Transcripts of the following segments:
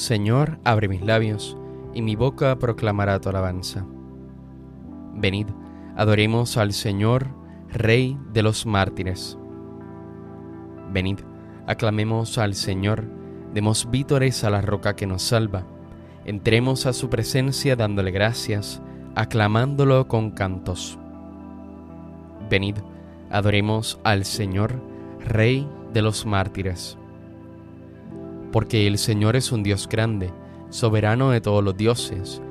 Señor, abre mis labios, y mi boca proclamará tu alabanza. Venid, adoremos al Señor, Rey de los mártires. Venid, aclamemos al Señor, demos vítores a la roca que nos salva. Entremos a su presencia dándole gracias, aclamándolo con cantos. Venid, adoremos al Señor, Rey de los mártires porque el Señor es un Dios grande, soberano de todos los dioses.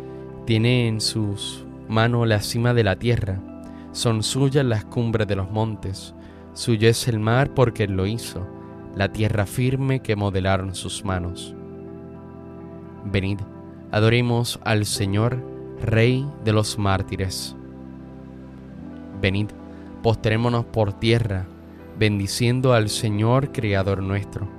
Tiene en sus manos la cima de la tierra, son suyas las cumbres de los montes, suyo es el mar porque Él lo hizo, la tierra firme que modelaron sus manos. Venid, adoremos al Señor, Rey de los mártires. Venid, postrémonos por tierra, bendiciendo al Señor, Creador nuestro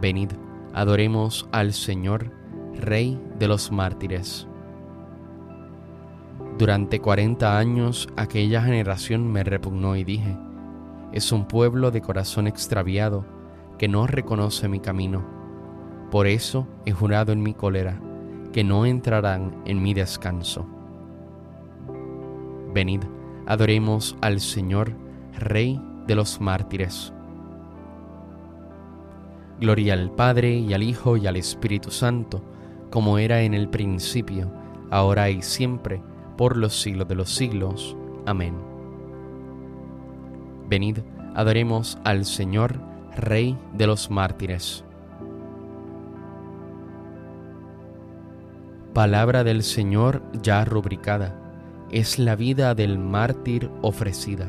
Venid, adoremos al Señor, Rey de los mártires. Durante cuarenta años aquella generación me repugnó y dije, es un pueblo de corazón extraviado que no reconoce mi camino. Por eso he jurado en mi cólera que no entrarán en mi descanso. Venid, adoremos al Señor, Rey de los mártires. Gloria al Padre y al Hijo y al Espíritu Santo, como era en el principio, ahora y siempre, por los siglos de los siglos. Amén. Venid, adoremos al Señor, Rey de los mártires. Palabra del Señor ya rubricada, es la vida del mártir ofrecida,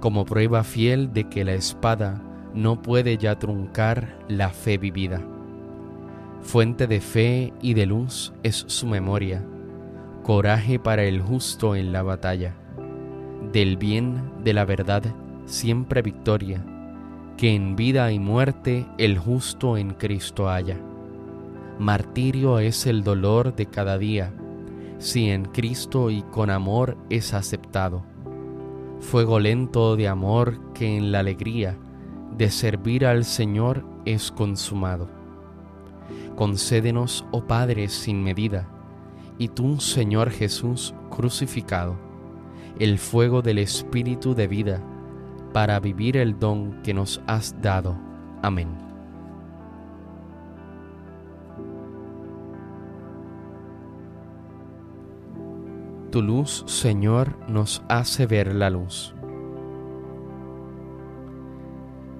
como prueba fiel de que la espada no puede ya truncar la fe vivida. Fuente de fe y de luz es su memoria, coraje para el justo en la batalla. Del bien, de la verdad, siempre victoria, que en vida y muerte el justo en Cristo haya. Martirio es el dolor de cada día, si en Cristo y con amor es aceptado. Fuego lento de amor que en la alegría de servir al Señor es consumado. Concédenos, oh Padre, sin medida, y tú, Señor Jesús, crucificado, el fuego del Espíritu de vida, para vivir el don que nos has dado. Amén. Tu luz, Señor, nos hace ver la luz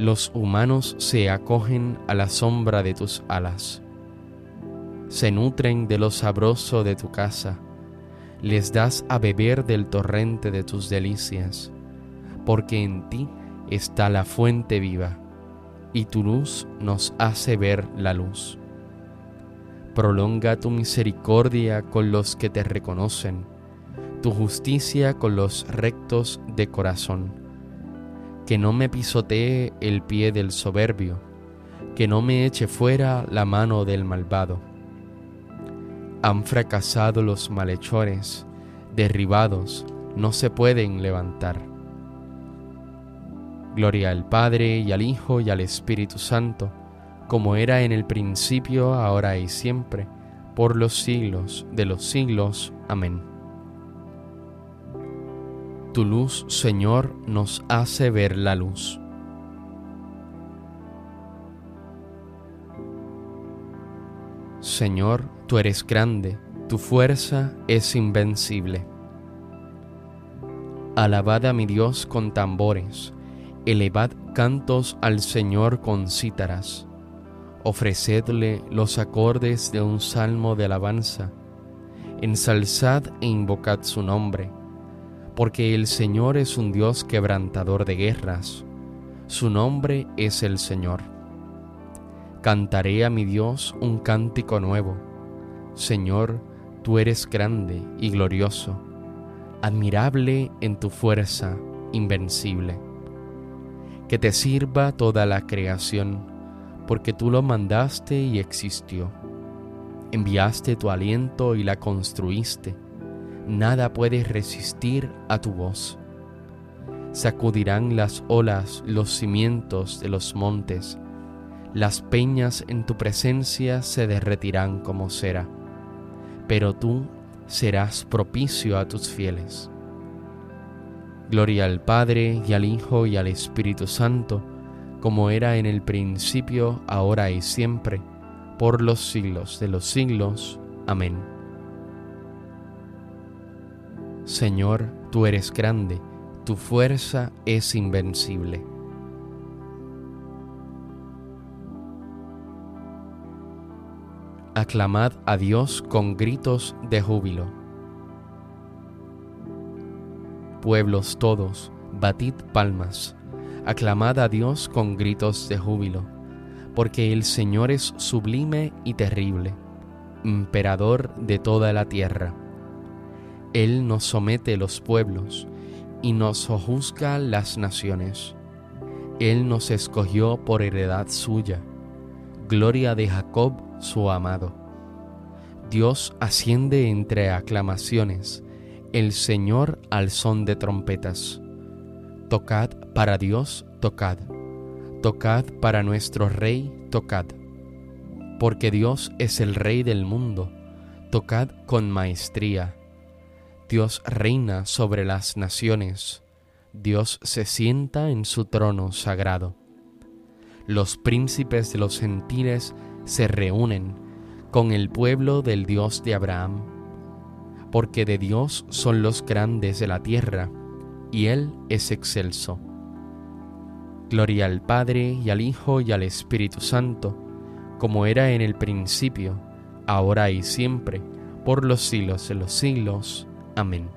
los humanos se acogen a la sombra de tus alas. Se nutren de lo sabroso de tu casa, les das a beber del torrente de tus delicias, porque en ti está la fuente viva, y tu luz nos hace ver la luz. Prolonga tu misericordia con los que te reconocen, tu justicia con los rectos de corazón que no me pisotee el pie del soberbio, que no me eche fuera la mano del malvado. Han fracasado los malhechores, derribados, no se pueden levantar. Gloria al Padre y al Hijo y al Espíritu Santo, como era en el principio, ahora y siempre, por los siglos de los siglos. Amén. Tu luz, Señor, nos hace ver la luz. Señor, tú eres grande, tu fuerza es invencible. Alabad a mi Dios con tambores, elevad cantos al Señor con cítaras, ofrecedle los acordes de un salmo de alabanza, ensalzad e invocad su nombre, porque el Señor es un Dios quebrantador de guerras, su nombre es el Señor. Cantaré a mi Dios un cántico nuevo. Señor, tú eres grande y glorioso, admirable en tu fuerza, invencible. Que te sirva toda la creación, porque tú lo mandaste y existió. Enviaste tu aliento y la construiste. Nada puede resistir a tu voz. Sacudirán las olas los cimientos de los montes las peñas en tu presencia se derretirán como cera, pero tú serás propicio a tus fieles. Gloria al Padre y al Hijo y al Espíritu Santo, como era en el principio, ahora y siempre, por los siglos de los siglos. Amén. Señor, tú eres grande, tu fuerza es invencible. aclamad a Dios con gritos de júbilo. Pueblos todos, batid palmas, aclamad a Dios con gritos de júbilo, porque el Señor es sublime y terrible, emperador de toda la tierra. Él nos somete los pueblos y nos sojuzga las naciones. Él nos escogió por heredad suya, gloria de Jacob su amado. Dios asciende entre aclamaciones, el Señor al son de trompetas. Tocad para Dios, tocad. Tocad para nuestro Rey, tocad. Porque Dios es el Rey del mundo, tocad con maestría. Dios reina sobre las naciones, Dios se sienta en su trono sagrado. Los príncipes de los gentiles se reúnen con el pueblo del Dios de Abraham, porque de Dios son los grandes de la tierra, y Él es excelso. Gloria al Padre y al Hijo y al Espíritu Santo, como era en el principio, ahora y siempre, por los siglos de los siglos. Amén.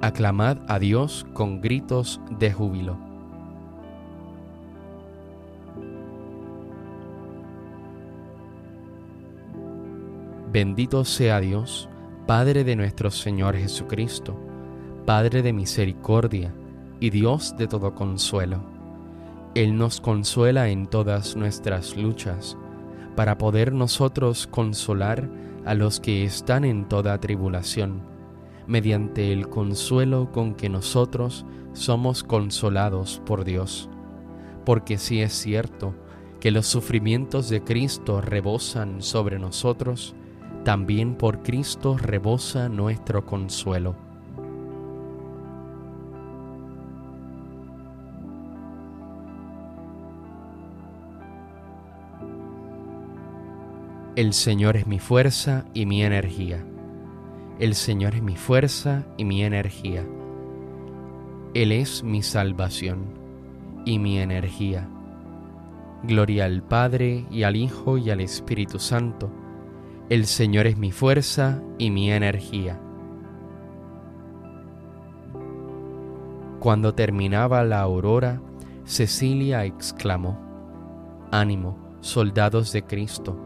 Aclamad a Dios con gritos de júbilo. Bendito sea Dios, Padre de nuestro Señor Jesucristo, Padre de misericordia y Dios de todo consuelo. Él nos consuela en todas nuestras luchas, para poder nosotros consolar a los que están en toda tribulación, mediante el consuelo con que nosotros somos consolados por Dios. Porque si es cierto que los sufrimientos de Cristo rebosan sobre nosotros, también por Cristo rebosa nuestro consuelo. El Señor es mi fuerza y mi energía. El Señor es mi fuerza y mi energía. Él es mi salvación y mi energía. Gloria al Padre y al Hijo y al Espíritu Santo el Señor es mi fuerza y mi energía. Cuando terminaba la aurora, Cecilia exclamó, Ánimo, soldados de Cristo,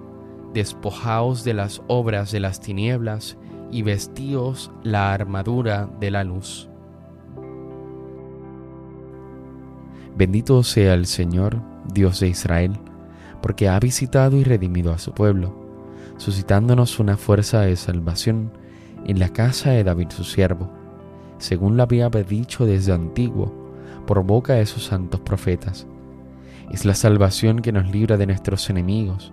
despojaos de las obras de las tinieblas y vestíos la armadura de la luz. Bendito sea el Señor, Dios de Israel, porque ha visitado y redimido a su pueblo suscitándonos una fuerza de salvación en la casa de David su siervo, según lo había dicho desde antiguo, por boca de sus santos profetas. Es la salvación que nos libra de nuestros enemigos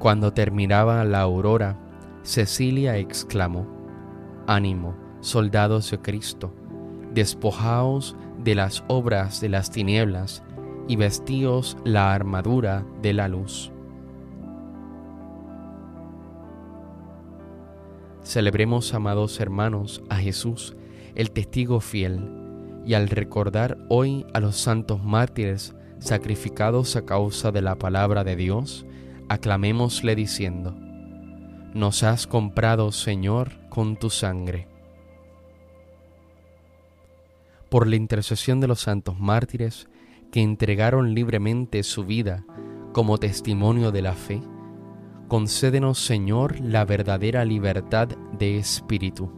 Cuando terminaba la aurora, Cecilia exclamó, Ánimo, soldados de Cristo, despojaos de las obras de las tinieblas y vestíos la armadura de la luz. Celebremos, amados hermanos, a Jesús, el testigo fiel, y al recordar hoy a los santos mártires sacrificados a causa de la palabra de Dios, aclamémosle diciendo, Nos has comprado, Señor, con tu sangre. Por la intercesión de los santos mártires que entregaron libremente su vida como testimonio de la fe, concédenos, Señor, la verdadera libertad de espíritu.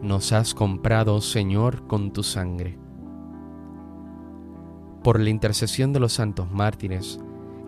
Nos has comprado, Señor, con tu sangre. Por la intercesión de los santos mártires,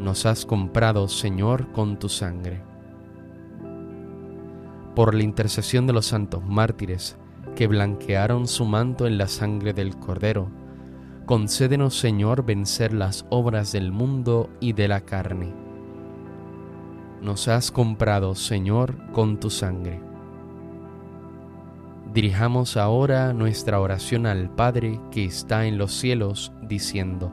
Nos has comprado, Señor, con tu sangre. Por la intercesión de los santos mártires, que blanquearon su manto en la sangre del Cordero, Concédenos, Señor, vencer las obras del mundo y de la carne. Nos has comprado, Señor, con tu sangre. Dirijamos ahora nuestra oración al Padre que está en los cielos, diciendo,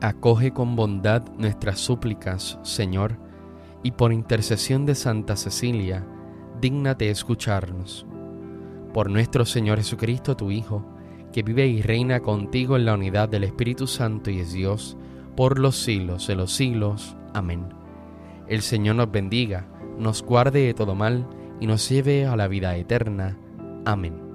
Acoge con bondad nuestras súplicas, Señor, y por intercesión de Santa Cecilia, dígnate escucharnos. Por nuestro Señor Jesucristo, tu Hijo, que vive y reina contigo en la unidad del Espíritu Santo y es Dios, por los siglos de los siglos. Amén. El Señor nos bendiga, nos guarde de todo mal y nos lleve a la vida eterna. Amén.